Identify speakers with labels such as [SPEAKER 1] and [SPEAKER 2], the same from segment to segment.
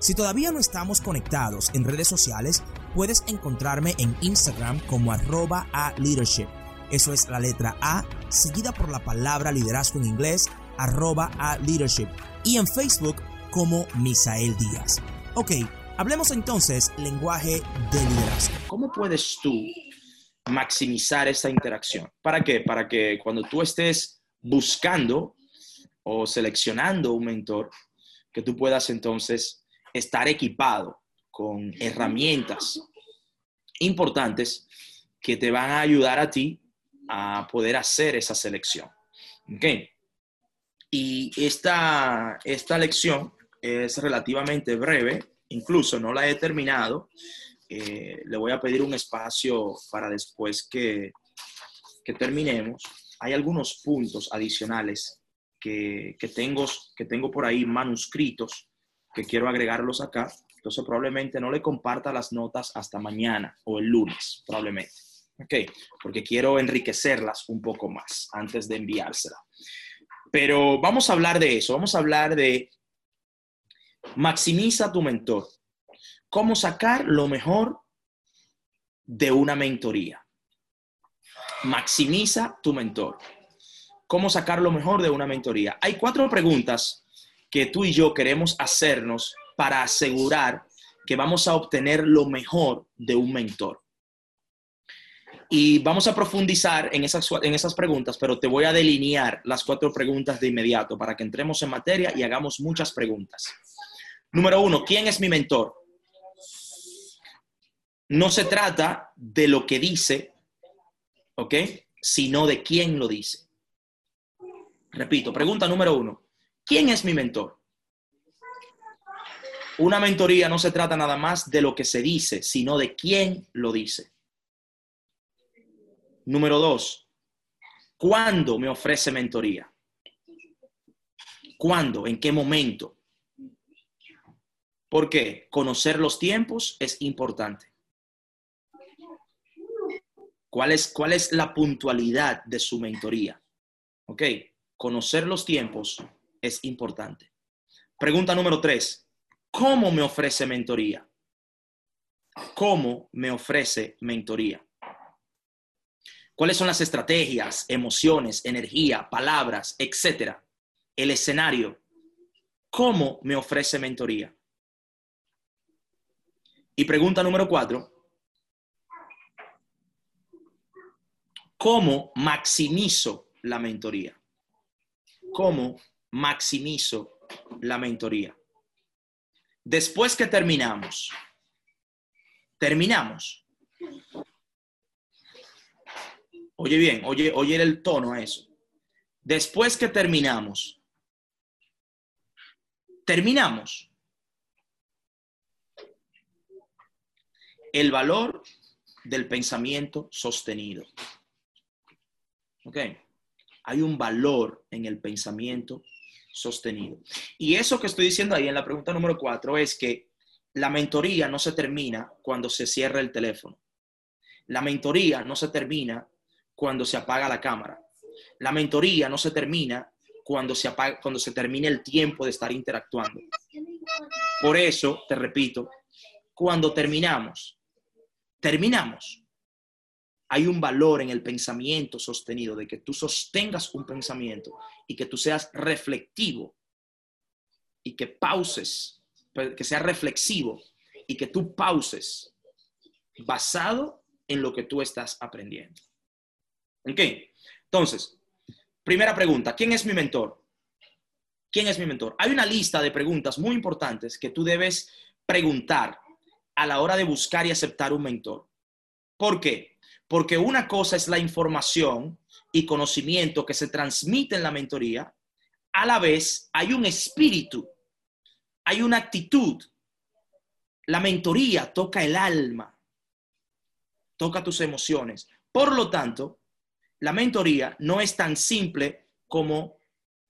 [SPEAKER 1] Si todavía no estamos conectados en redes sociales, puedes encontrarme en Instagram como arroba a leadership. Eso es la letra A, seguida por la palabra liderazgo en inglés, arroba a leadership. Y en Facebook como Misael Díaz. Ok, hablemos entonces lenguaje de liderazgo.
[SPEAKER 2] ¿Cómo puedes tú maximizar esta interacción? ¿Para qué? Para que cuando tú estés buscando o seleccionando un mentor, que tú puedas entonces estar equipado con herramientas importantes que te van a ayudar a ti a poder hacer esa selección. ¿Ok? Y esta, esta lección es relativamente breve, incluso no la he terminado. Eh, le voy a pedir un espacio para después que, que terminemos. Hay algunos puntos adicionales que, que, tengo, que tengo por ahí manuscritos que quiero agregarlos acá. Entonces probablemente no le comparta las notas hasta mañana o el lunes, probablemente. ¿Ok? Porque quiero enriquecerlas un poco más antes de enviársela. Pero vamos a hablar de eso. Vamos a hablar de maximiza tu mentor. Cómo sacar lo mejor de una mentoría. Maximiza tu mentor. Cómo sacar lo mejor de una mentoría. Hay cuatro preguntas que tú y yo queremos hacernos para asegurar que vamos a obtener lo mejor de un mentor. Y vamos a profundizar en esas, en esas preguntas, pero te voy a delinear las cuatro preguntas de inmediato para que entremos en materia y hagamos muchas preguntas. Número uno, ¿quién es mi mentor? No se trata de lo que dice, ¿ok? Sino de quién lo dice. Repito, pregunta número uno, ¿quién es mi mentor? Una mentoría no se trata nada más de lo que se dice, sino de quién lo dice. Número dos, ¿cuándo me ofrece mentoría? ¿Cuándo? ¿En qué momento? ¿Por qué? Conocer los tiempos es importante. ¿Cuál es, cuál es la puntualidad de su mentoría? ¿Ok? Conocer los tiempos es importante. Pregunta número tres, ¿cómo me ofrece mentoría? ¿Cómo me ofrece mentoría? ¿Cuáles son las estrategias, emociones, energía, palabras, etcétera? El escenario. ¿Cómo me ofrece mentoría? Y pregunta número cuatro. ¿Cómo maximizo la mentoría? ¿Cómo maximizo la mentoría? Después que terminamos, terminamos. Oye bien, oye, oye el tono a eso. Después que terminamos, terminamos. El valor del pensamiento sostenido. ¿Ok? Hay un valor en el pensamiento sostenido. Y eso que estoy diciendo ahí en la pregunta número cuatro es que la mentoría no se termina cuando se cierra el teléfono. La mentoría no se termina cuando se apaga la cámara. La mentoría no se termina cuando se, apaga, cuando se termine el tiempo de estar interactuando. Por eso, te repito, cuando terminamos, terminamos. Hay un valor en el pensamiento sostenido, de que tú sostengas un pensamiento y que tú seas reflectivo y que pauses, que sea reflexivo y que tú pauses basado en lo que tú estás aprendiendo. ¿Ok? Entonces, primera pregunta, ¿quién es mi mentor? ¿Quién es mi mentor? Hay una lista de preguntas muy importantes que tú debes preguntar a la hora de buscar y aceptar un mentor. ¿Por qué? Porque una cosa es la información y conocimiento que se transmite en la mentoría, a la vez hay un espíritu, hay una actitud La mentoría toca el alma, toca tus emociones. Por lo tanto, la mentoría no es tan simple como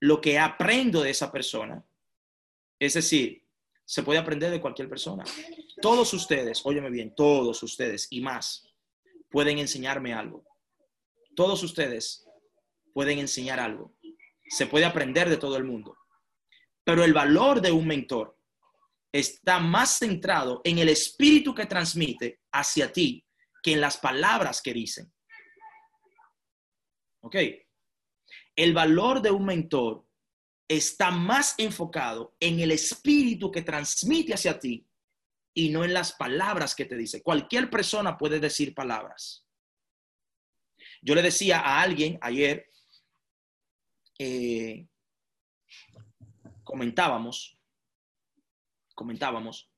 [SPEAKER 2] lo que aprendo de esa persona. Es decir, se puede aprender de cualquier persona. Todos ustedes, óyeme bien, todos ustedes y más pueden enseñarme algo. Todos ustedes pueden enseñar algo. Se puede aprender de todo el mundo. Pero el valor de un mentor está más centrado en el espíritu que transmite hacia ti que en las palabras que dicen. ¿Ok? El valor de un mentor está más enfocado en el espíritu que transmite hacia ti y no en las palabras que te dice. Cualquier persona puede decir palabras. Yo le decía a alguien ayer, eh, comentábamos, comentábamos,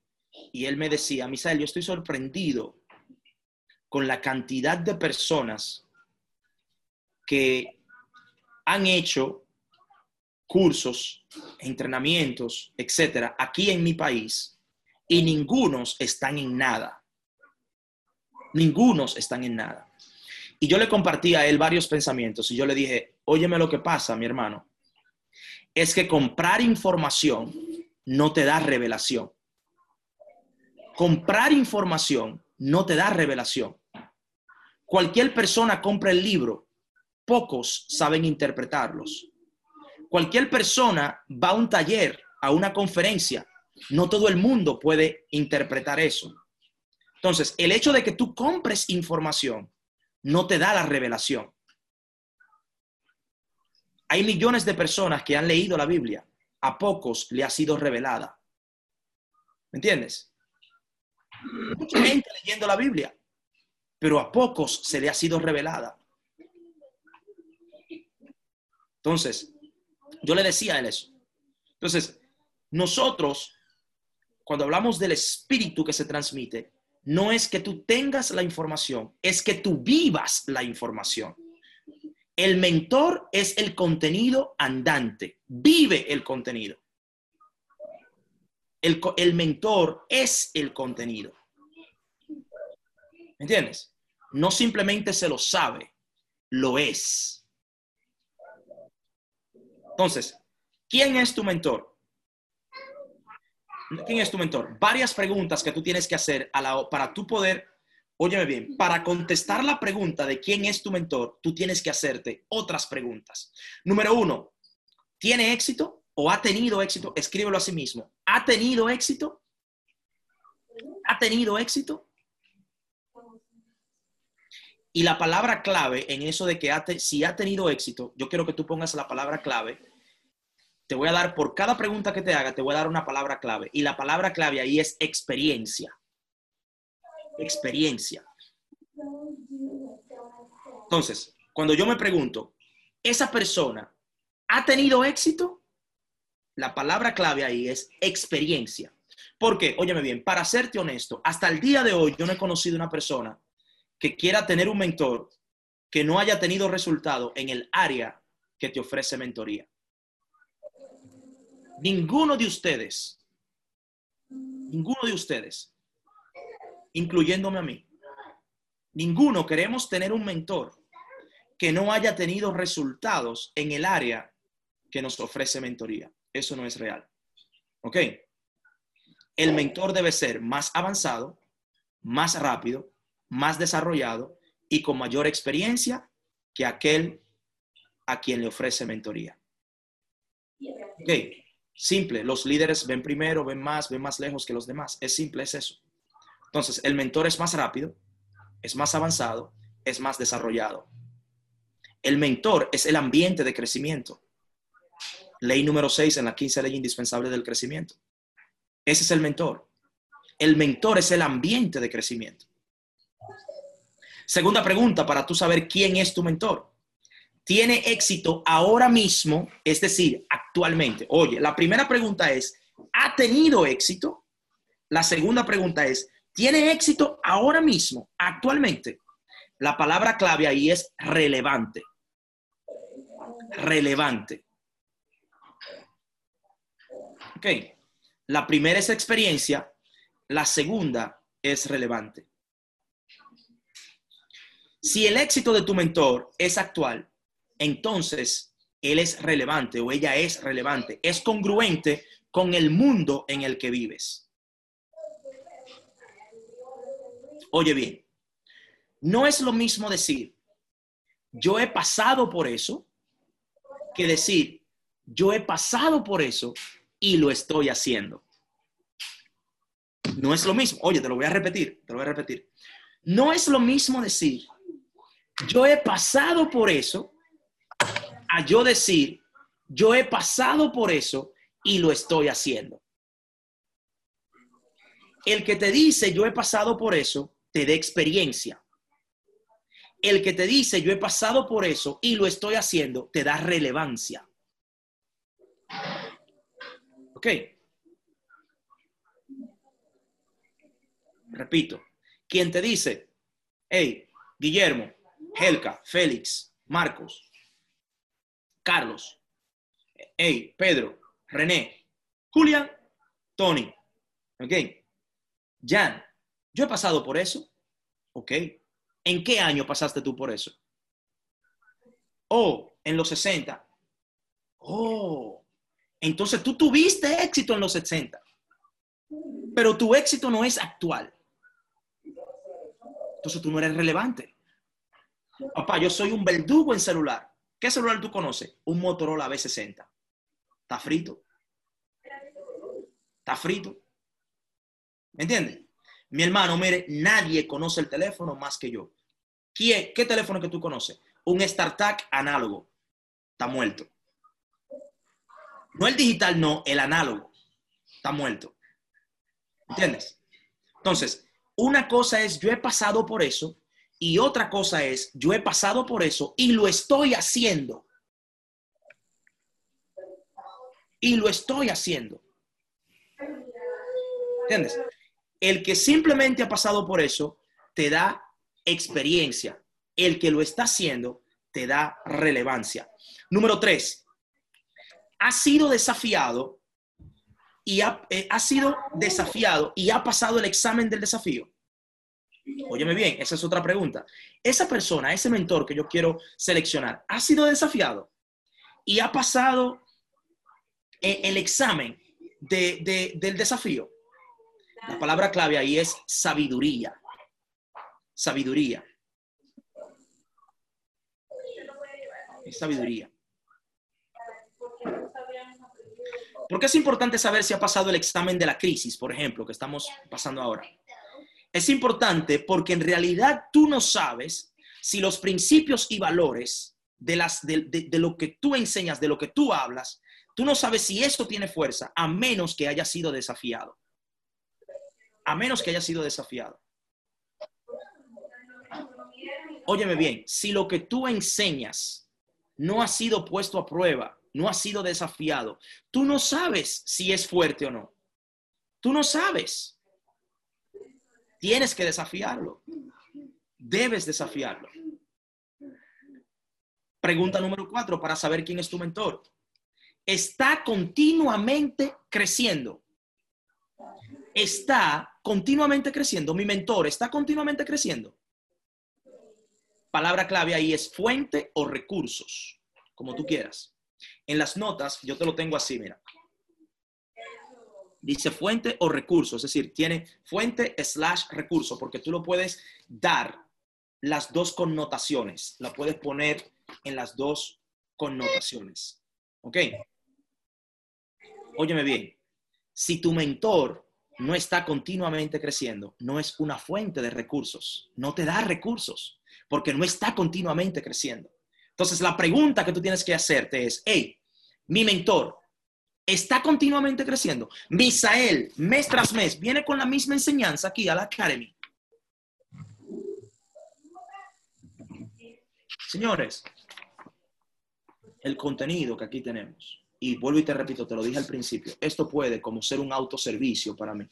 [SPEAKER 2] y él me decía, Misael, yo estoy sorprendido con la cantidad de personas que han hecho cursos, entrenamientos, etcétera, aquí en mi país, y ningunos están en nada. Ningunos están en nada. Y yo le compartí a él varios pensamientos y yo le dije, óyeme lo que pasa, mi hermano, es que comprar información no te da revelación. Comprar información no te da revelación. Cualquier persona compra el libro, pocos saben interpretarlos. Cualquier persona va a un taller, a una conferencia, no todo el mundo puede interpretar eso. Entonces, el hecho de que tú compres información no te da la revelación. Hay millones de personas que han leído la Biblia, a pocos le ha sido revelada. ¿Me entiendes? Mucha gente leyendo la Biblia, pero a pocos se le ha sido revelada. Entonces, yo le decía a él eso. Entonces, nosotros, cuando hablamos del espíritu que se transmite, no es que tú tengas la información, es que tú vivas la información. El mentor es el contenido andante, vive el contenido. El, mentor es el contenido. ¿Me entiendes? No simplemente se lo sabe, lo es. Entonces, ¿quién es tu mentor? ¿Quién es tu mentor? Varias preguntas que tú tienes que hacer a la, para tú poder, óyeme bien, para contestar la pregunta de quién es tu mentor, tú tienes que hacerte otras preguntas. Número uno, ¿tiene éxito o ha tenido éxito? Escríbelo a sí mismo. ¿Ha tenido éxito? ¿Ha tenido éxito? Y la palabra clave en eso de que si ha tenido éxito, yo quiero que tú pongas la palabra clave. Te voy a dar, por cada pregunta que te haga, te voy a dar una palabra clave. Y la palabra clave ahí es experiencia. Experiencia. Entonces, cuando yo me pregunto, ¿esa persona ha tenido éxito? La palabra clave ahí es experiencia. Porque, óyeme bien, para serte honesto, hasta el día de hoy yo no he conocido una persona que quiera tener un mentor que no haya tenido resultado en el área que te ofrece mentoría. Ninguno de ustedes, ninguno de ustedes, incluyéndome a mí, ninguno queremos tener un mentor que no haya tenido resultados en el área que nos ofrece mentoría. Eso no es real. ¿Ok? El mentor debe ser más avanzado, más rápido, más desarrollado y con mayor experiencia que aquel a quien le ofrece mentoría. Ok, simple, los líderes ven primero, ven más, ven más lejos que los demás. Es simple, es eso. Entonces, el mentor es más rápido, es más avanzado, es más desarrollado. El mentor es el ambiente de crecimiento. Ley número 6 en la 15 ley indispensable del crecimiento. Ese es el mentor. El mentor es el ambiente de crecimiento. Segunda pregunta para tú saber quién es tu mentor. ¿Tiene éxito ahora mismo? Es decir, actualmente. Oye, la primera pregunta es, ¿ha tenido éxito? La segunda pregunta es, ¿tiene éxito ahora mismo, actualmente? La palabra clave ahí es relevante. Relevante. Ok. La primera es experiencia, la segunda es relevante. Si el éxito de tu mentor es actual, entonces él es relevante o ella es relevante, es congruente con el mundo en el que vives. Oye bien, no es lo mismo decir, yo he pasado por eso, que decir, yo he pasado por eso y lo estoy haciendo. No es lo mismo. Oye, te lo voy a repetir, te lo voy a repetir. No es lo mismo decir, yo he pasado por eso, a yo decir, yo he pasado por eso y lo estoy haciendo. El que te dice, yo he pasado por eso, te da experiencia. El que te dice, yo he pasado por eso y lo estoy haciendo, te da relevancia. ¿Ok? Repito, quien te dice, hey, Guillermo, Helka, Félix, Marcos, Carlos, hey, Pedro, René, Julián, Tony, ok, Jan, yo he pasado por eso, ok, ¿en qué año pasaste tú por eso? Oh, en los 60. Oh, entonces tú tuviste éxito en los 60, pero tu éxito no es actual. Entonces tú no eres relevante. Papá, yo soy un verdugo en celular. ¿Qué celular tú conoces? Un Motorola B60. Está frito. Está frito. ¿Me entiendes? Mi hermano, mire, nadie conoce el teléfono más que yo. ¿Qué, qué teléfono que tú conoces? Un StarTAC análogo. Está muerto. No el digital, no, el análogo. Está muerto. ¿Entiendes? Entonces, una cosa es yo he pasado por eso y otra cosa es yo he pasado por eso y lo estoy haciendo. Y lo estoy haciendo. ¿Entiendes? El que simplemente ha pasado por eso te da experiencia. El que lo está haciendo te da relevancia. Número tres, ha sido desafiado y ha, eh, ha sido desafiado y ha pasado el examen del desafío? Óyeme bien, esa es otra pregunta. Esa persona, ese mentor que yo quiero seleccionar, ¿ha sido desafiado y ha pasado eh, el examen de, del desafío? La palabra clave ahí es sabiduría. Sabiduría. Sabiduría. ¿Por qué es importante saber si ha pasado el examen de la crisis, por ejemplo, que estamos pasando ahora? Es importante porque en realidad tú no sabes si los principios y valores de, las, de, lo que tú enseñas, de lo que tú hablas, tú no sabes si eso tiene fuerza a menos que haya sido desafiado. A menos que haya sido desafiado. Óyeme bien, si lo que tú enseñas no ha sido puesto a prueba, no ha sido desafiado. Tú no sabes si es fuerte o no. Tú no sabes. Tienes que desafiarlo. Debes desafiarlo. Pregunta número cuatro para saber quién es tu mentor. Está continuamente creciendo. Está continuamente creciendo. Mi mentor está continuamente creciendo. Palabra clave ahí es fuente o recursos, como tú quieras. En las notas, yo te lo tengo así, mira. Dice fuente o recurso, es decir, tiene fuente slash recurso, porque tú lo puedes dar las dos connotaciones, la puedes poner en las dos connotaciones. ¿Ok? Óyeme bien, si tu mentor no está continuamente creciendo, no es una fuente de recursos, no te da recursos, porque no está continuamente creciendo. Entonces, la pregunta que tú tienes que hacerte es, hey, mi mentor está continuamente creciendo. Misael, mes tras mes, viene con la misma enseñanza aquí a la Academy. Señores, el contenido que aquí tenemos, y vuelvo y te repito, te lo dije al principio, esto puede como ser un autoservicio para mí.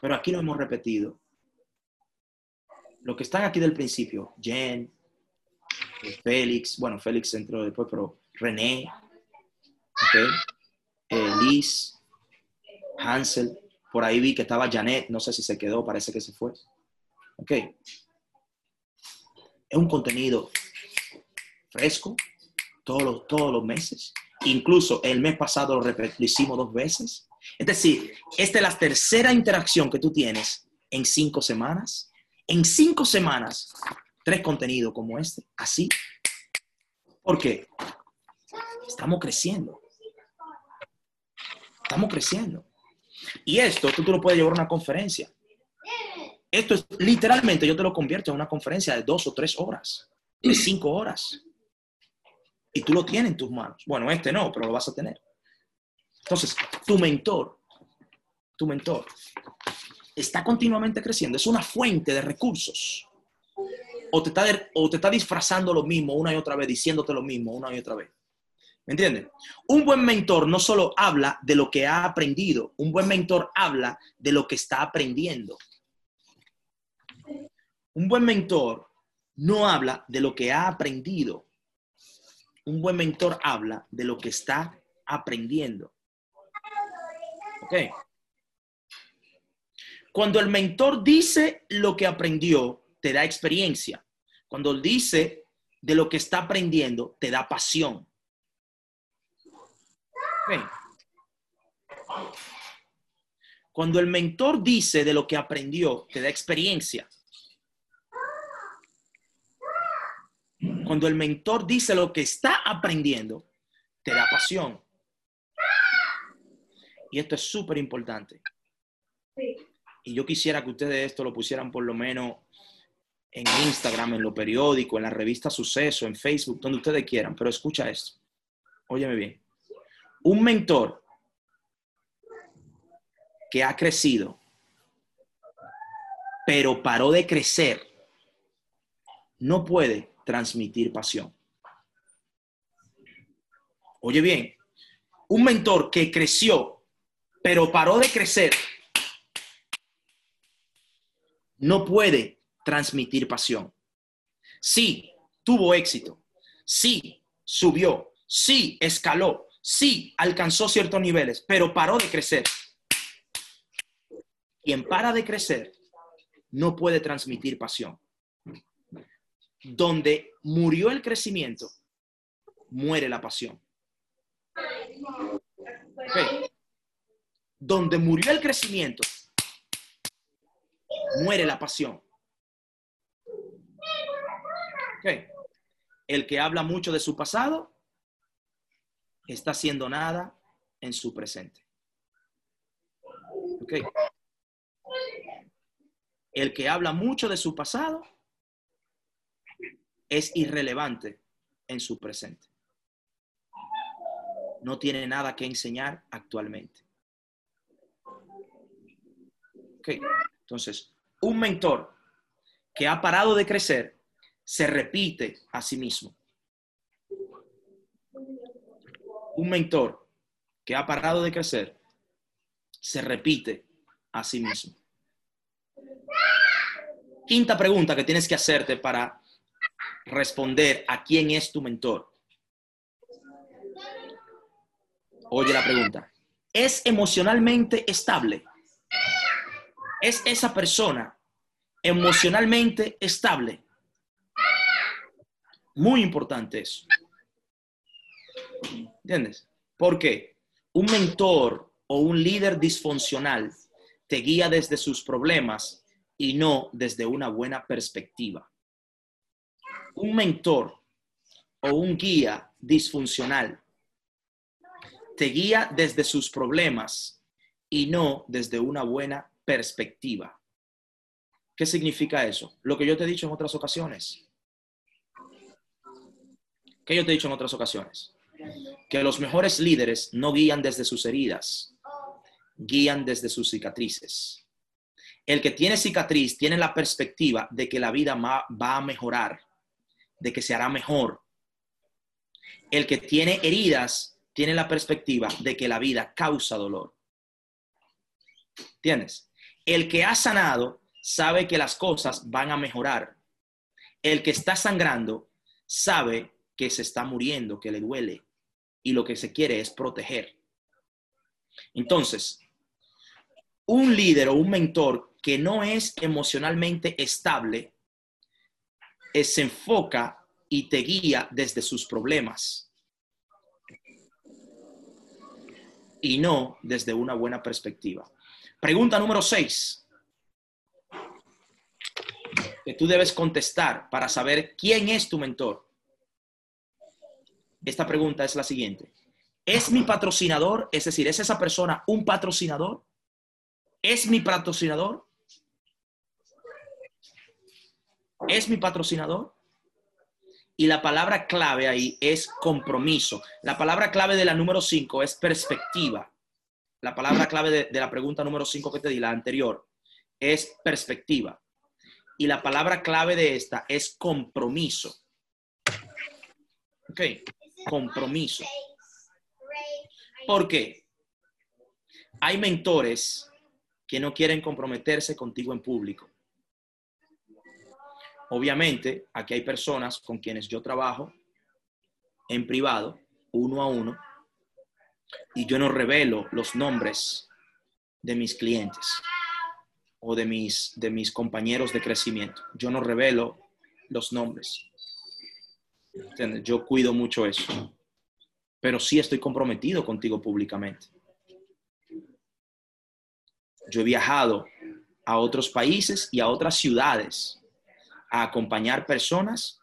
[SPEAKER 2] Pero aquí lo hemos repetido. Lo que están aquí del principio, Jen, Félix, bueno, Félix entró después, pero René, okay, eh, Liz, Hansel, Por ahí vi que estaba Janet, no sé si se quedó, parece que se fue. Ok. Es un contenido fresco todos los, todos los meses. Incluso el mes pasado lo, lo hicimos dos veces. Es decir, esta es la tercera interacción que tú tienes en cinco semanas. En cinco semanas, tres contenidos como este, así. ¿Por qué? Estamos creciendo. Estamos creciendo. Y esto tú te lo puedes llevar a una conferencia. Esto es literalmente, yo te lo convierto en una conferencia de dos o tres horas, de cinco horas. Y tú lo tienes en tus manos. Bueno, este no, pero lo vas a tener. Entonces, tu mentor, tu mentor, está continuamente creciendo. Es una fuente de recursos. O te, está, o te está disfrazando lo mismo una y otra vez, diciéndote lo mismo una y otra vez. ¿Me entiendes? Un buen mentor no solo habla de lo que ha aprendido, un buen mentor habla de lo que está aprendiendo. Un buen mentor no habla de lo que ha aprendido. Un buen mentor habla de lo que está aprendiendo. ¿Ok? Cuando el mentor dice lo que aprendió, te da experiencia. Cuando dice de lo que está aprendiendo, te da pasión. Cuando el mentor dice de lo que aprendió, te da experiencia. Cuando el mentor dice lo que está aprendiendo, te da pasión. Y esto es súper importante. Y yo quisiera que ustedes esto lo pusieran por lo menos en Instagram, en lo periódico, en la revista Suceso, en Facebook, donde ustedes quieran. Pero escucha esto. Óyeme bien un mentor que ha crecido, pero paró de crecer, no puede transmitir pasión. Oye bien, un mentor que creció, pero paró de crecer, no puede transmitir pasión. Sí, tuvo éxito. Sí, subió. Sí, escaló sí alcanzó ciertos niveles, pero paró de crecer. Quien para de crecer no puede transmitir pasión. Donde murió el crecimiento, muere la pasión. Donde murió el crecimiento, muere la pasión. El que habla mucho de su pasado está haciendo nada en su presente. El que habla mucho de su pasado es irrelevante en su presente. No tiene nada que enseñar actualmente. Entonces, un mentor que ha parado de crecer se repite a sí mismo. Un mentor que ha parado de crecer se repite a sí mismo. Quinta pregunta que tienes que hacerte para responder a quién es tu mentor. Oye la pregunta. ¿Es emocionalmente estable? ¿Es esa persona emocionalmente estable? Muy importante eso. ¿Entiendes? Porque un mentor o un líder disfuncional te guía desde sus problemas y no desde una buena perspectiva. Un mentor o un guía disfuncional te guía desde sus problemas y no desde una buena perspectiva. ¿Qué significa eso? Lo que yo te he dicho en otras ocasiones. ¿Qué yo te he dicho en otras ocasiones? Que los mejores líderes no guían desde sus heridas, guían desde sus cicatrices. El que tiene cicatriz tiene la perspectiva de que la vida va a mejorar, de que se hará mejor. El que tiene heridas tiene la perspectiva de que la vida causa dolor. ¿Tienes? El que ha sanado sabe que las cosas van a mejorar. El que está sangrando sabe que se está muriendo, que le duele y lo que se quiere es proteger. Entonces, un líder o un mentor que no es emocionalmente estable, eh, se enfoca y te guía desde sus problemas y no desde una buena perspectiva. Pregunta número 6 que tú debes contestar para saber quién es tu mentor. Esta pregunta es la siguiente. ¿Es mi patrocinador? Es decir, ¿es esa persona un patrocinador? ¿Es mi patrocinador? ¿Es mi patrocinador? Y la palabra clave ahí es compromiso. La palabra clave de la número 5 es perspectiva. La palabra clave de, la pregunta número 5 que te di, la anterior, es perspectiva. Y la palabra clave de esta es compromiso. Ok, compromiso. ¿Por qué? Hay mentores que no quieren comprometerse contigo en público. Obviamente, aquí hay personas con quienes yo trabajo en privado, uno a uno, y yo no revelo los nombres de mis clientes o de mis, de mis compañeros de crecimiento. Yo no revelo los nombres. Yo cuido mucho eso. Pero sí estoy comprometido contigo públicamente. Yo he viajado a otros países y a otras ciudades a acompañar personas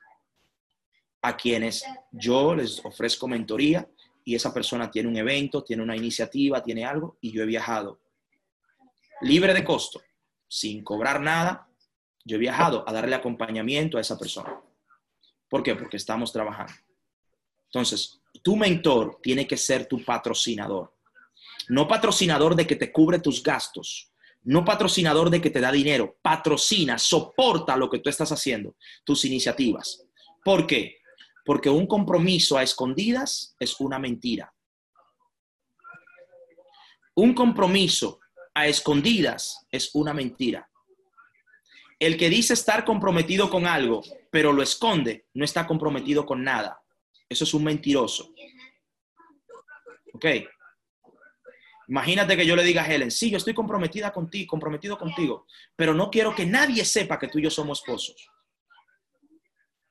[SPEAKER 2] a quienes yo les ofrezco mentoría y esa persona tiene un evento, tiene una iniciativa, tiene algo y yo he viajado libre de costo, sin cobrar nada, yo he viajado a darle acompañamiento a esa persona. ¿Por qué? Porque estamos trabajando. Entonces, tu mentor tiene que ser tu patrocinador. No patrocinador de que te cubre tus gastos, no patrocinador de que te da dinero, patrocina, soporta lo que tú estás haciendo, tus iniciativas. ¿Por qué? Porque un compromiso a escondidas es una mentira. Un compromiso a escondidas es una mentira. El que dice estar comprometido con algo, pero lo esconde, no está comprometido con nada. Eso es un mentiroso. ¿Ok? Imagínate que yo le diga a Helen, sí, yo estoy comprometida contigo, comprometido contigo, pero no quiero que nadie sepa que tú y yo somos esposos.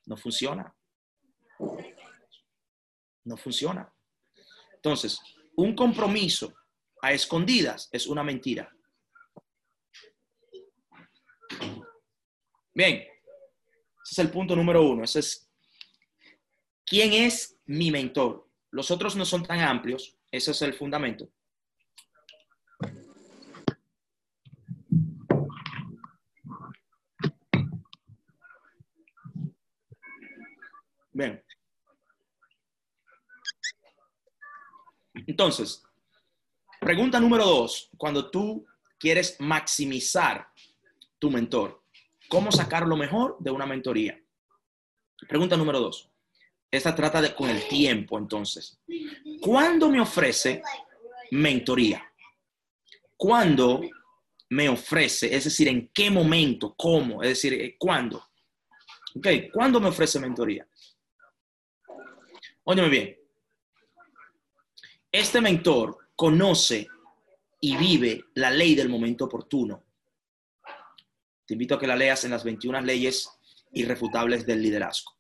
[SPEAKER 2] No funciona. No funciona. Entonces, un compromiso a escondidas es una mentira. Bien, ese es el punto número uno. Ese es, ¿quién es mi mentor? Los otros no son tan amplios, ese es el fundamento. Bien. Entonces, pregunta número dos, cuando tú quieres maximizar tu mentor, ¿cómo sacar lo mejor de una mentoría? Pregunta número dos. Esta trata de con el tiempo, entonces. ¿Cuándo me ofrece mentoría? ¿Cuándo me ofrece? Es decir, ¿en qué momento? ¿Cómo? Es decir, ¿cuándo? Ok, ¿cuándo me ofrece mentoría? Óyeme bien. Este mentor conoce y vive la ley del momento oportuno. Te invito a que la leas en las 21 leyes irrefutables del liderazgo.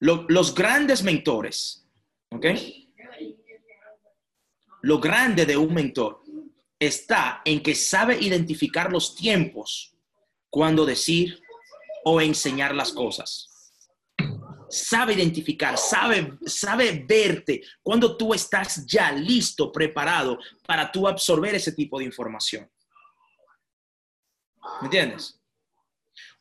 [SPEAKER 2] los grandes mentores, ¿ok? Lo grande de un mentor está en que sabe identificar los tiempos cuando decir o enseñar las cosas sabe identificar, sabe, sabe verte cuando tú estás ya listo, preparado para tú absorber ese tipo de información. ¿Me entiendes?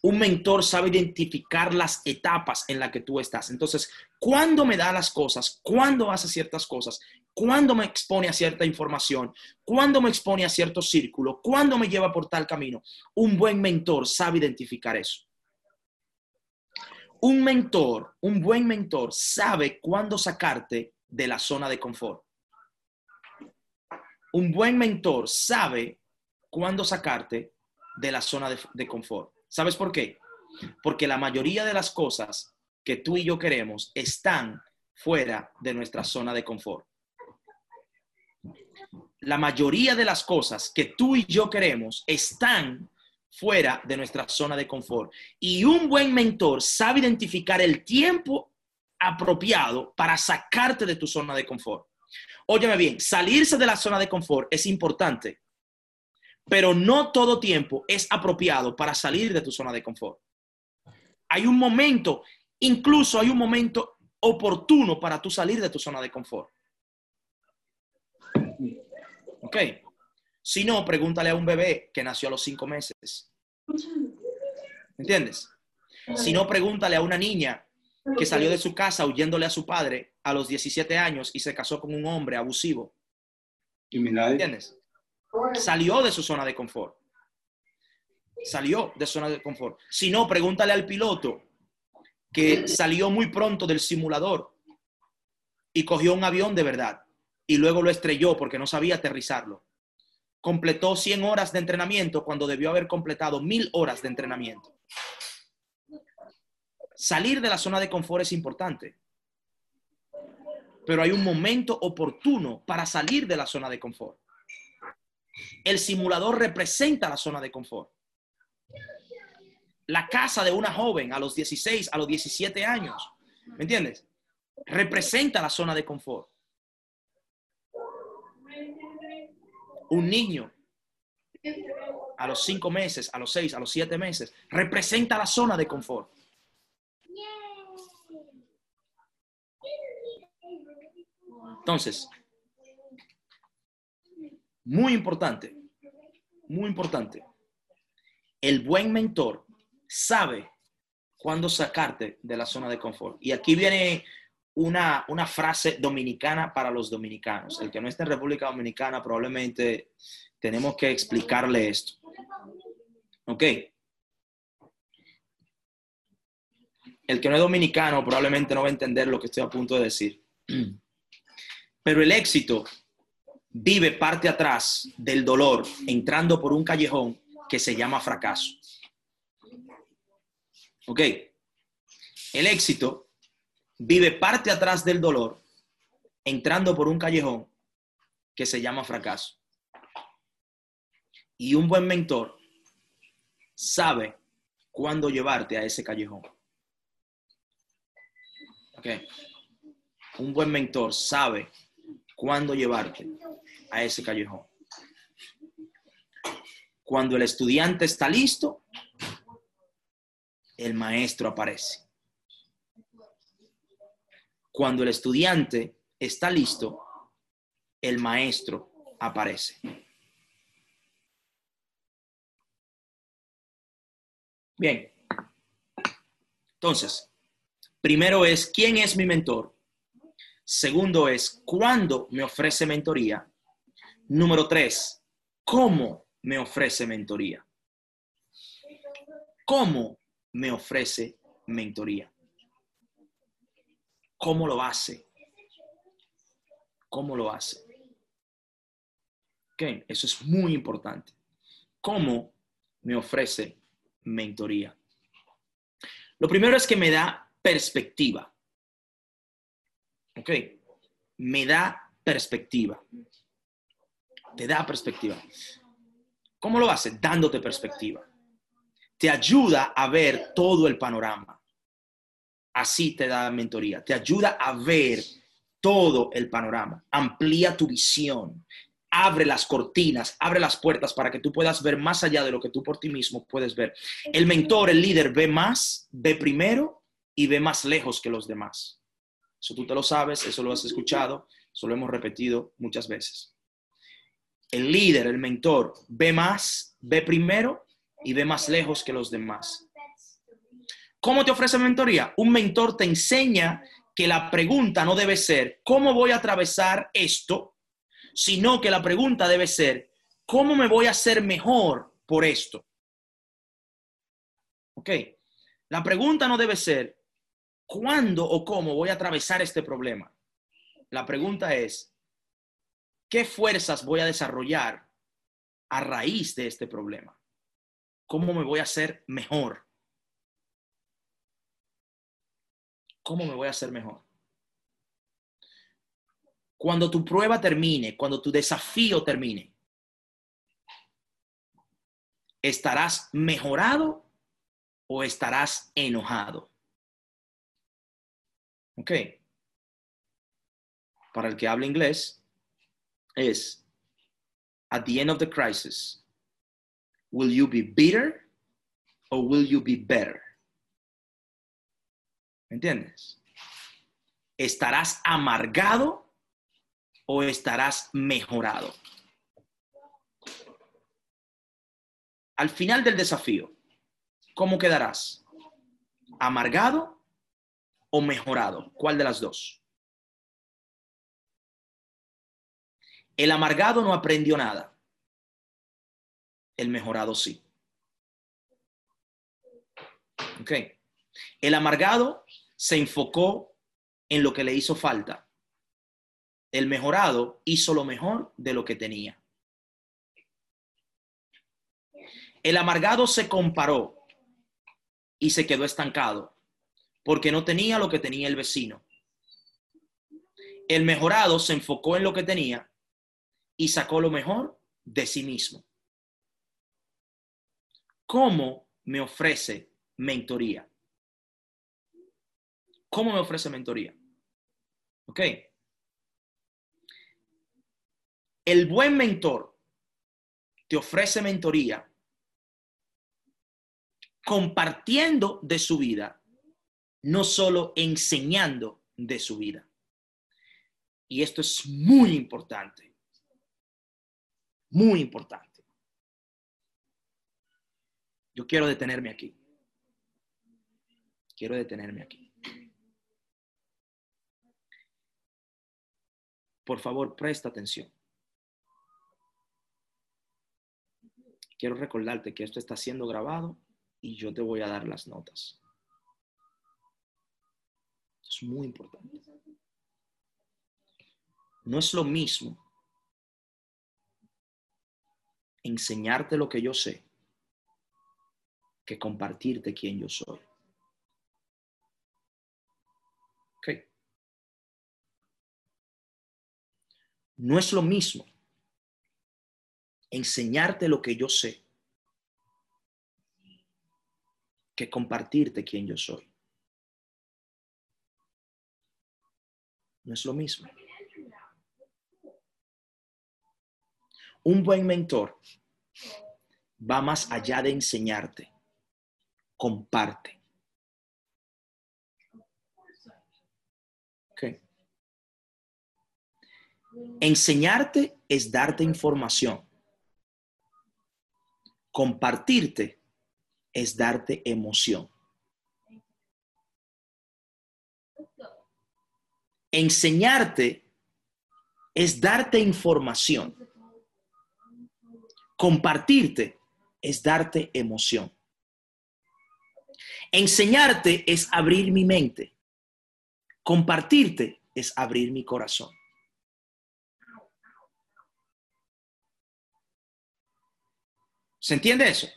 [SPEAKER 2] Un mentor sabe identificar las etapas en las que tú estás. Entonces, cuando me da las cosas, cuando hace ciertas cosas, cuando me expone a cierta información, cuando me expone a cierto círculo, cuando me lleva por tal camino, un buen mentor sabe identificar eso un mentor, un buen mentor, sabe cuándo sacarte de la zona de confort. Un buen mentor sabe cuándo sacarte de la zona de, confort. ¿Sabes por qué? Porque la mayoría de las cosas que tú y yo queremos están fuera de nuestra zona de confort. la mayoría de las cosas que tú y yo queremos están fuera de nuestra zona de confort. Y un buen mentor sabe identificar el tiempo apropiado para sacarte de tu zona de confort. Óyeme bien, salirse de la zona de confort es importante, pero no todo tiempo es apropiado para salir de tu zona de confort. Hay un momento, incluso hay un momento oportuno para tú salir de tu zona de confort. ¿Ok? Si no, pregúntale a un bebé que nació a los cinco meses. ¿Entiendes? Si no, pregúntale a una niña que salió de su casa huyéndole a su padre a los 17 años y se casó con un hombre abusivo. ¿Entiendes? Salió de su zona de confort. Salió de su zona de confort. Si no, pregúntale al piloto que salió muy pronto del simulador y cogió un avión de verdad y luego lo estrelló porque no sabía aterrizarlo. Completó 100 horas de entrenamiento cuando debió haber completado 1000 horas de entrenamiento. Salir de la zona de confort es importante, pero hay un momento oportuno para salir de la zona de confort. El simulador representa la zona de confort. La casa de una joven a los 16, a los 17 años, ¿me entiendes? Representa la zona de confort. Un niño a los cinco meses, a los seis, a los siete meses, representa la zona de confort. Entonces, muy importante, muy importante, el buen mentor sabe cuándo sacarte de la zona de confort. Y aquí viene una, frase dominicana para los dominicanos. El que no esté en República Dominicana probablemente tenemos que explicarle esto. ¿Ok? El que no es dominicano probablemente no va a entender lo que estoy a punto de decir. Pero el éxito vive parte atrás del dolor, entrando por un callejón que se llama fracaso. ¿Ok? El éxito vive parte atrás del dolor, entrando por un callejón que se llama fracaso. Y un buen mentor sabe cuándo llevarte a ese callejón. Un buen mentor sabe cuándo llevarte a ese callejón. Cuando el estudiante está listo, el maestro aparece. Cuando el estudiante está listo, el maestro aparece. Bien. Entonces, primero es, ¿quién es mi mentor? Segundo es, ¿cuándo me ofrece mentoría? Número tres, ¿cómo me ofrece mentoría? ¿Cómo me ofrece mentoría? ¿Cómo lo hace? ¿Cómo lo hace? Ok, eso es muy importante. ¿Cómo me ofrece mentoría? Lo primero es que me da perspectiva. Ok, me da perspectiva. Te da perspectiva. ¿Cómo lo hace? Dándote perspectiva. Te ayuda a ver todo el panorama así te da mentoría. Te ayuda a ver todo el panorama, amplía tu visión, abre las cortinas, abre las puertas para que tú puedas ver más allá de lo que tú por ti mismo puedes ver. El mentor, el líder, ve más, ve primero y ve más lejos que los demás. Eso tú te lo sabes, eso lo has escuchado, eso lo hemos repetido muchas veces. El líder, el mentor, ve más, ve primero y ve más lejos que los demás. ¿Cómo te ofrece mentoría? Un mentor te enseña que la pregunta no debe ser, ¿cómo voy a atravesar esto? Sino que la pregunta debe ser, ¿cómo me voy a hacer mejor por esto? ¿Ok? La pregunta no debe ser, ¿cuándo o cómo voy a atravesar este problema? La pregunta es, ¿qué fuerzas voy a desarrollar a raíz de este problema? ¿Cómo me voy a hacer mejor? ¿Cómo me voy a hacer mejor? cuando tu prueba termine, cuando tu desafío termine, ¿estarás mejorado o estarás enojado? Ok. Para el que habla inglés, es, at the end of the crisis, will you be bitter or will you be better? ¿Me entiendes? ¿Estarás amargado o estarás mejorado? Al final del desafío, ¿cómo quedarás? ¿Amargado o mejorado? ¿Cuál de las dos? El amargado no aprendió nada. El mejorado sí. Ok. El amargado se enfocó en lo que le hizo falta. El mejorado hizo lo mejor de lo que tenía. El amargado se comparó y se quedó estancado porque no tenía lo que tenía el vecino. El mejorado se enfocó en lo que tenía y sacó lo mejor de sí mismo. ¿Cómo me ofrece mentoría? ¿Cómo me ofrece mentoría? ¿Ok? El buen mentor te ofrece mentoría compartiendo de su vida, no solo enseñando de su vida. Y esto es muy importante, muy importante. Yo quiero detenerme aquí. Quiero detenerme aquí. Por favor, presta atención. Quiero recordarte que esto está siendo grabado y yo te voy a dar las notas. Es muy importante. No es lo mismo enseñarte lo que yo sé que compartirte quién yo soy. No es lo mismo enseñarte lo que yo sé que compartirte quién yo soy. No es lo mismo. Un buen mentor va más allá de enseñarte, comparte. Okay. Enseñarte es darte información. Compartirte es darte emoción. Enseñarte es darte información. Compartirte es darte emoción. Enseñarte es abrir mi mente. Compartirte es abrir mi corazón. ¿Se entiende eso?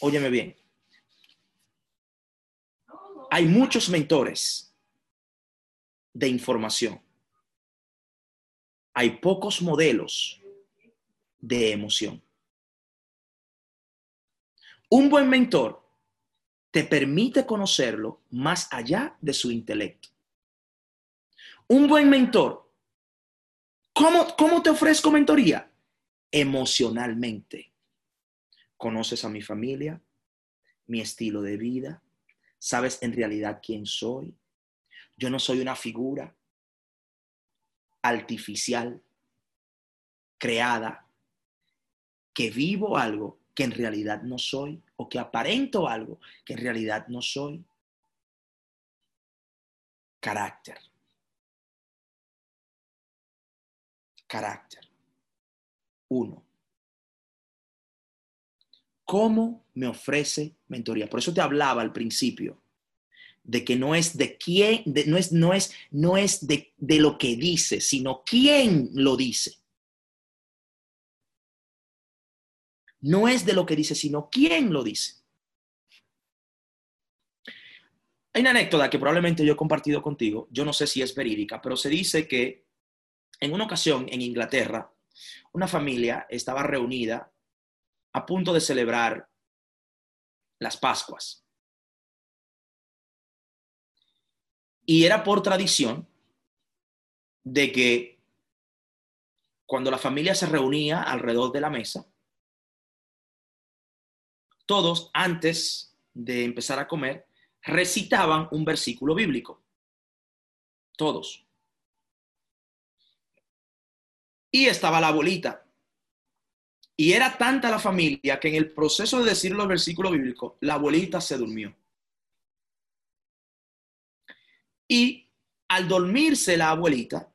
[SPEAKER 2] Óyeme bien. Hay muchos mentores de información. Hay pocos modelos de emoción. Un buen mentor te permite conocerlo más allá de su intelecto. Un buen mentor, ¿cómo, cómo te ofrezco mentoría? Emocionalmente conoces a mi familia, mi estilo de vida, sabes en realidad quién soy. Yo no soy una figura artificial, creada, que vivo algo que en realidad no soy o que aparento algo que en realidad no soy. Carácter. Carácter. Uno. ¿Cómo me ofrece mentoría? Por eso te hablaba al principio de que no es de quién, no es, no es, no es de, de lo que dice, sino quién lo dice. No es de lo que dice, sino quién lo dice. Hay una anécdota que probablemente yo he compartido contigo, yo no sé si es verídica, pero se dice que en una ocasión en Inglaterra, una familia estaba reunida a punto de celebrar las Pascuas. Y era por tradición de que cuando la familia se reunía alrededor de la mesa, todos antes de empezar a comer recitaban un versículo bíblico. Todos. Y estaba la abuelita. Y era tanta la familia que en el proceso de decir los versículos bíblicos, la abuelita se durmió. Y al dormirse la abuelita,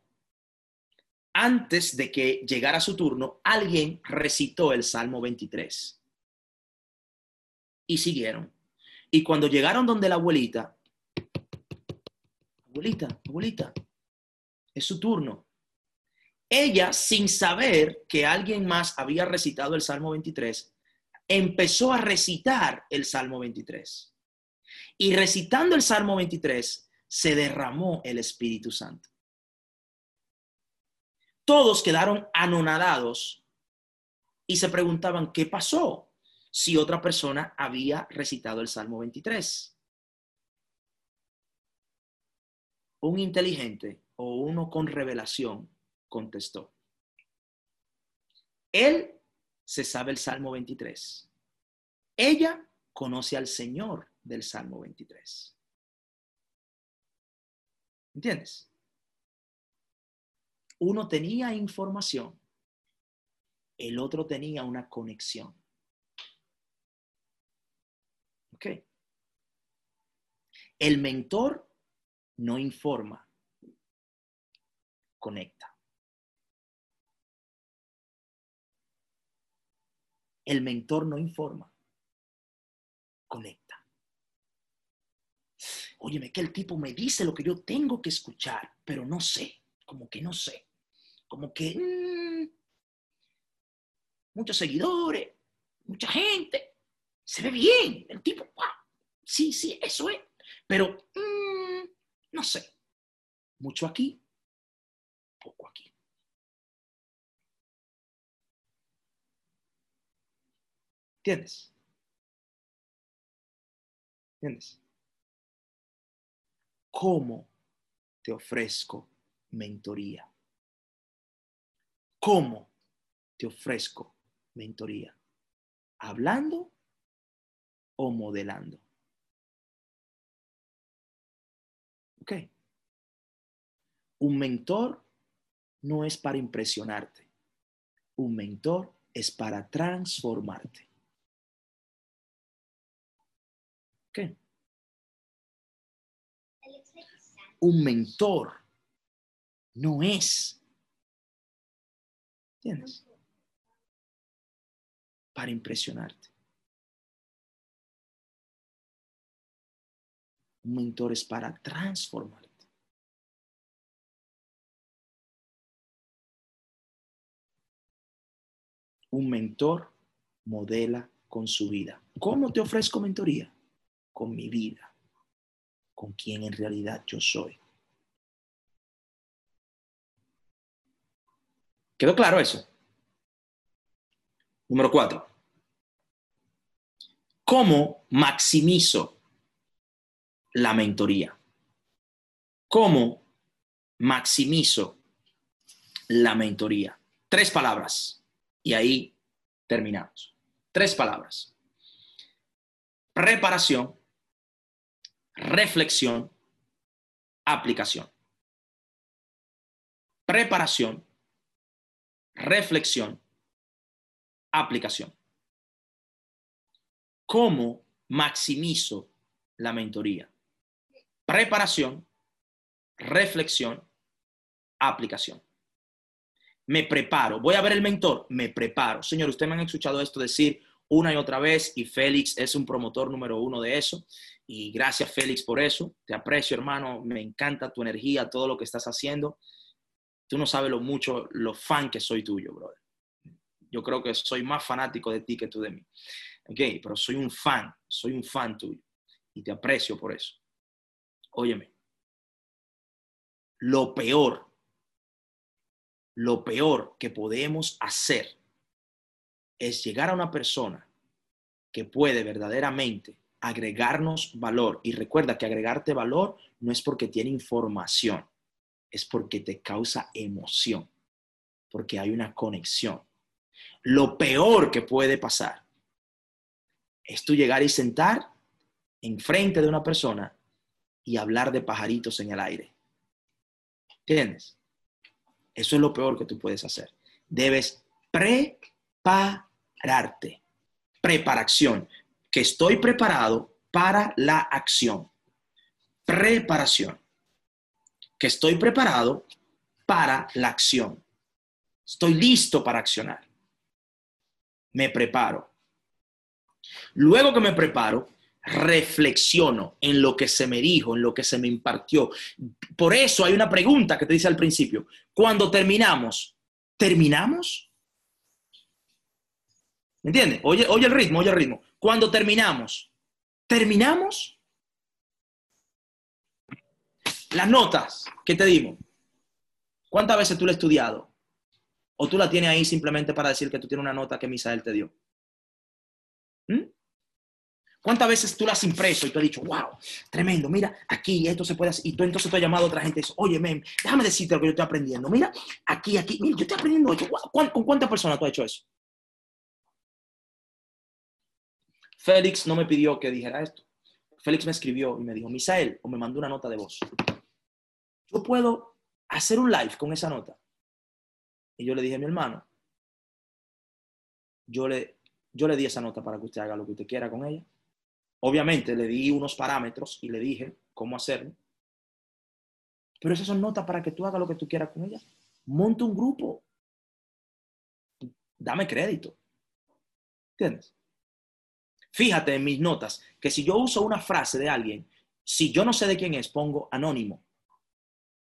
[SPEAKER 2] antes de que llegara su turno, alguien recitó el Salmo 23. Y siguieron. Y cuando llegaron donde la abuelita, abuelita, abuelita, es su turno. Ella, sin saber que alguien más había recitado el Salmo 23, empezó a recitar el Salmo 23. Y recitando el Salmo 23, se derramó el Espíritu Santo. Todos quedaron anonadados y se preguntaban, ¿qué pasó? si otra persona había recitado el Salmo 23. Un inteligente o uno con revelación contestó. Él se sabe el Salmo 23. Ella conoce al Señor del Salmo 23. ¿Entiendes? Uno tenía información, el otro tenía una conexión. El mentor no informa, conecta. El mentor no informa, conecta. Óyeme, que el tipo me dice lo que yo tengo que escuchar, pero no sé, como que no sé, como que mm, muchos seguidores, mucha gente, se ve bien, el tipo, sí, sí, eso es, pero mm, no sé, mucho aquí, poco aquí. ¿Entiendes? ¿Entiendes? ¿Cómo te ofrezco mentoría? ¿Cómo te ofrezco mentoría? ¿Hablando o modelando. ¿Ok? Un mentor no es para impresionarte. Un mentor es para transformarte. ¿Ok? Un mentor no es, ¿entiendes? Para impresionarte. Un mentor es para transformarte. Un mentor modela con su vida. ¿Cómo te ofrezco mentoría? Con mi vida, con quien en realidad yo soy. ¿Quedó claro eso? Número cuatro. ¿Cómo maximizo la mentoría. ¿Cómo maximizo la mentoría? Tres palabras y ahí terminamos. Tres palabras. Preparación, reflexión, aplicación. Preparación, reflexión, aplicación. ¿Cómo maximizo la mentoría? preparación, reflexión, aplicación. Me preparo. Voy a ver el mentor, me preparo. Señor, usted me han escuchado esto decir una y otra vez y Félix es un promotor número uno de eso. Y gracias Félix por eso. Te aprecio, hermano. Me encanta tu energía, todo lo que estás haciendo. Tú no sabes lo mucho, lo fan que soy tuyo, brother. Yo creo que soy más fanático de ti que tú de mí. Ok, pero soy un fan, soy un fan tuyo. Y te aprecio por eso. óyeme, lo peor, lo peor que podemos hacer es llegar a una persona que puede verdaderamente agregarnos valor. Y recuerda que agregarte valor no es porque tiene información, es porque te causa emoción, porque hay una conexión. Lo peor que puede pasar es tú llegar y sentar enfrente de una persona y hablar de pajaritos en el aire. ¿Entiendes? Eso es lo peor que tú puedes hacer. Debes prepararte. Preparación. Que estoy preparado para la acción. Preparación. Que estoy preparado para la acción. Estoy listo para accionar. Me preparo. Luego que me preparo, reflexiono en lo que se me dijo, en lo que se me impartió. Por eso hay una pregunta que te dice al principio, cuando terminamos, ¿terminamos? ¿Me entiendes? Oye, oye el ritmo, oye el ritmo. Cuando terminamos, ¿terminamos? Las notas que te dimos, ¿cuántas veces tú la has estudiado? ¿O tú la tienes ahí simplemente para decir que tú tienes una nota que Misael te dio? ¿Mm? ¿Cuántas veces tú la has impreso y tú has dicho, wow, tremendo, mira, aquí esto se puede hacer? Y tú entonces te has llamado a otra gente y dices, oye, men, déjame decirte lo que yo estoy aprendiendo. Mira, aquí, aquí, mira, yo estoy aprendiendo esto. ¿Con cuántas personas tú has hecho eso? Félix no me pidió que dijera esto. Félix me escribió y me dijo, Misael, o me mandó una nota de voz. Yo puedo hacer un live con esa nota. Y yo le dije a mi hermano, yo le, yo le di esa nota para que usted haga lo que usted quiera con ella. Obviamente le di unos parámetros y le dije cómo hacerlo. Pero esas son notas para que tú hagas lo que tú quieras con ella. Monta un grupo. Dame crédito. ¿Entiendes? Fíjate en mis notas que si yo uso una frase de alguien, si yo no sé de quién es, pongo anónimo.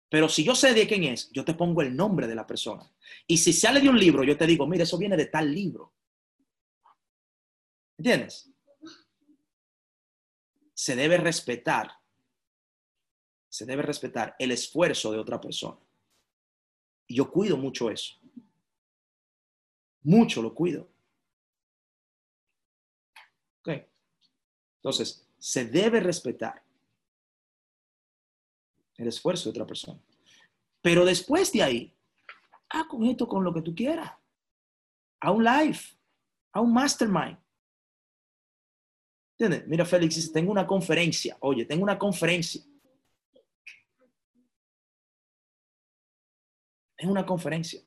[SPEAKER 2] Pero si yo sé de quién es, yo te pongo el nombre de la persona. Y si sale de un libro, yo te digo, mira, eso viene de tal libro. ¿Entiendes? se debe respetar, se debe respetar el esfuerzo de otra persona. Y yo cuido mucho eso. Mucho lo cuido. Ok. Entonces, se debe respetar el esfuerzo de otra persona. Pero después de ahí, ah, con esto, con lo que tú quieras. A un live, a un mastermind. Mira, Félix tengo una conferencia. Oye, tengo una conferencia. Es una conferencia.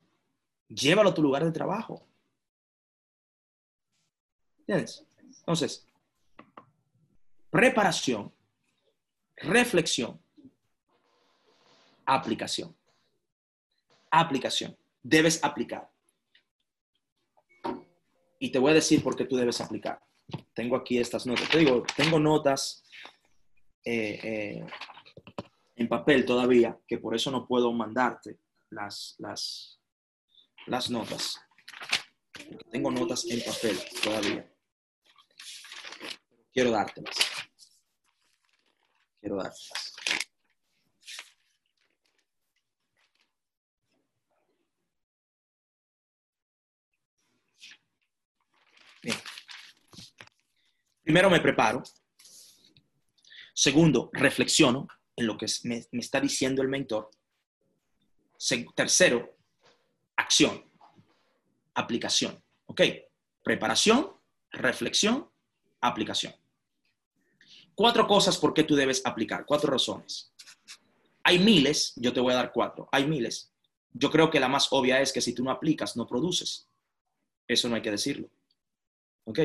[SPEAKER 2] Llévalo a tu lugar de trabajo. ¿Entiendes? Entonces, preparación, reflexión, aplicación. Aplicación. Debes aplicar. Y te voy a decir por qué tú debes aplicar tengo aquí estas notas. Te digo, tengo notas eh, eh, en papel todavía, que por eso no puedo mandarte las, las, las notas. Tengo notas en papel todavía. Quiero dártelas. Quiero. Bien. Primero me preparo. Segundo, reflexiono en lo que me, está diciendo el mentor. tercero, acción, aplicación. ¿Ok? Preparación, reflexión, aplicación. Cuatro cosas por qué tú debes aplicar, cuatro razones. Hay miles, yo te voy a dar cuatro, hay miles. Yo creo que la más obvia es que si tú no aplicas, no produces. Eso no hay que decirlo. ¿Ok?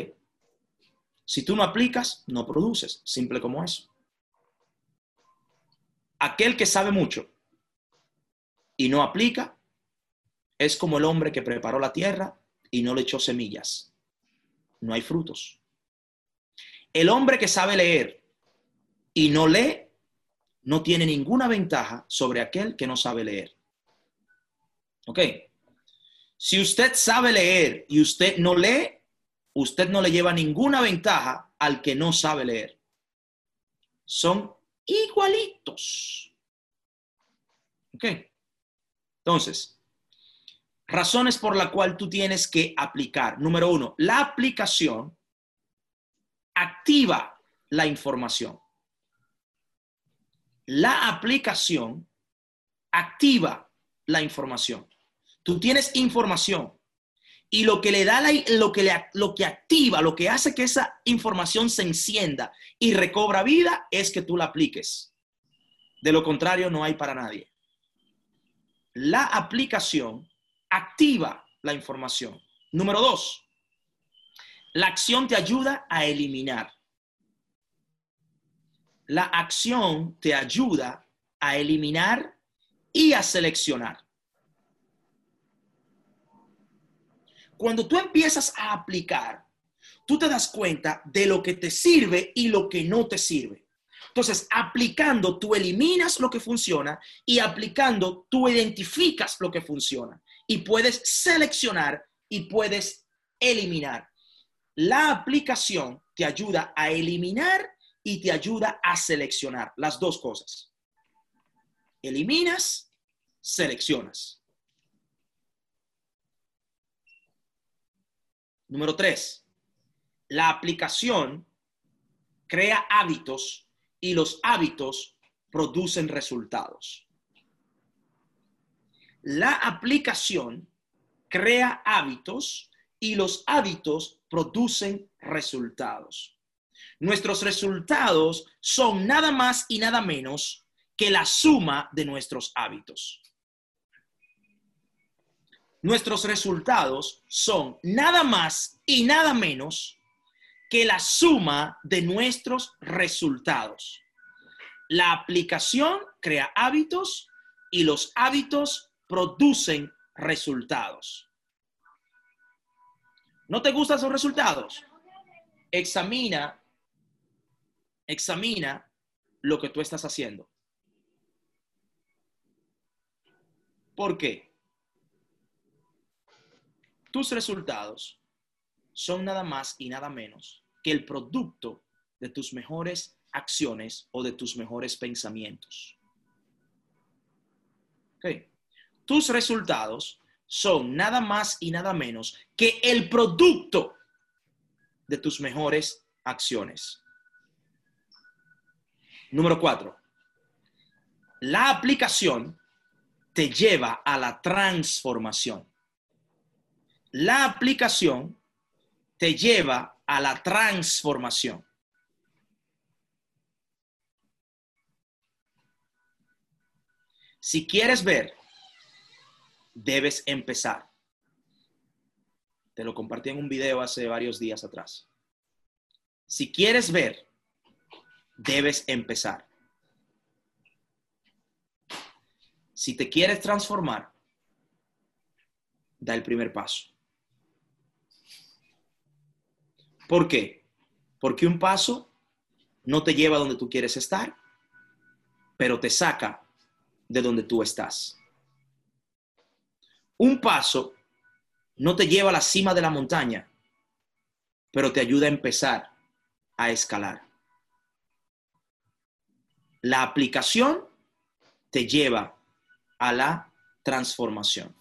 [SPEAKER 2] Si tú no aplicas, no produces, simple como eso. Aquel que sabe mucho y no aplica es como el hombre que preparó la tierra y no le echó semillas. No hay frutos. El hombre que sabe leer y no lee no tiene ninguna ventaja sobre aquel que no sabe leer. ¿Ok? Si usted sabe leer y usted no lee, usted no le lleva ninguna ventaja al que no sabe leer. Son igualitos. ¿Ok? Entonces, razones por la cual tú tienes que aplicar. Número uno, la aplicación activa la información. La aplicación activa la información. Tú tienes información y lo que le da lo que le, lo que activa, lo que hace que esa información se encienda y recobra vida es que tú la apliques. De lo contrario no hay para nadie. La aplicación activa la información. Número dos, la acción te ayuda a eliminar. La acción te ayuda a eliminar y a seleccionar. Cuando tú empiezas a aplicar, tú te das cuenta de lo que te sirve y lo que no te sirve. Entonces, aplicando, tú eliminas lo que funciona y aplicando, tú identificas lo que funciona y puedes seleccionar y puedes eliminar. La aplicación te ayuda a eliminar y te ayuda a seleccionar las dos cosas. Eliminas, seleccionas. Número tres, la aplicación crea hábitos y los hábitos producen resultados. La aplicación crea hábitos y los hábitos producen resultados. Nuestros resultados son nada más y nada menos que la suma de nuestros hábitos. Nuestros resultados son nada más y nada menos que la suma de nuestros resultados. La aplicación crea hábitos y los hábitos producen resultados. ¿No te gustan esos resultados? Examina, examina lo que tú estás haciendo. ¿Por qué? Tus resultados son nada más y nada menos que el producto de tus mejores acciones o de tus mejores pensamientos. Tus resultados son nada más y nada menos que el producto de tus mejores acciones. Número cuatro, la aplicación te lleva a la transformación. La aplicación te lleva a la transformación. Si quieres ver, debes empezar. Te lo compartí en un video hace varios días atrás. Si quieres ver, debes empezar. Si te quieres transformar, da el primer paso. ¿Por qué? Porque un paso no te lleva a donde tú quieres estar, pero te saca de donde tú estás. Un paso no te lleva a la cima de la montaña, pero te ayuda a empezar a escalar. La aplicación te lleva a la transformación.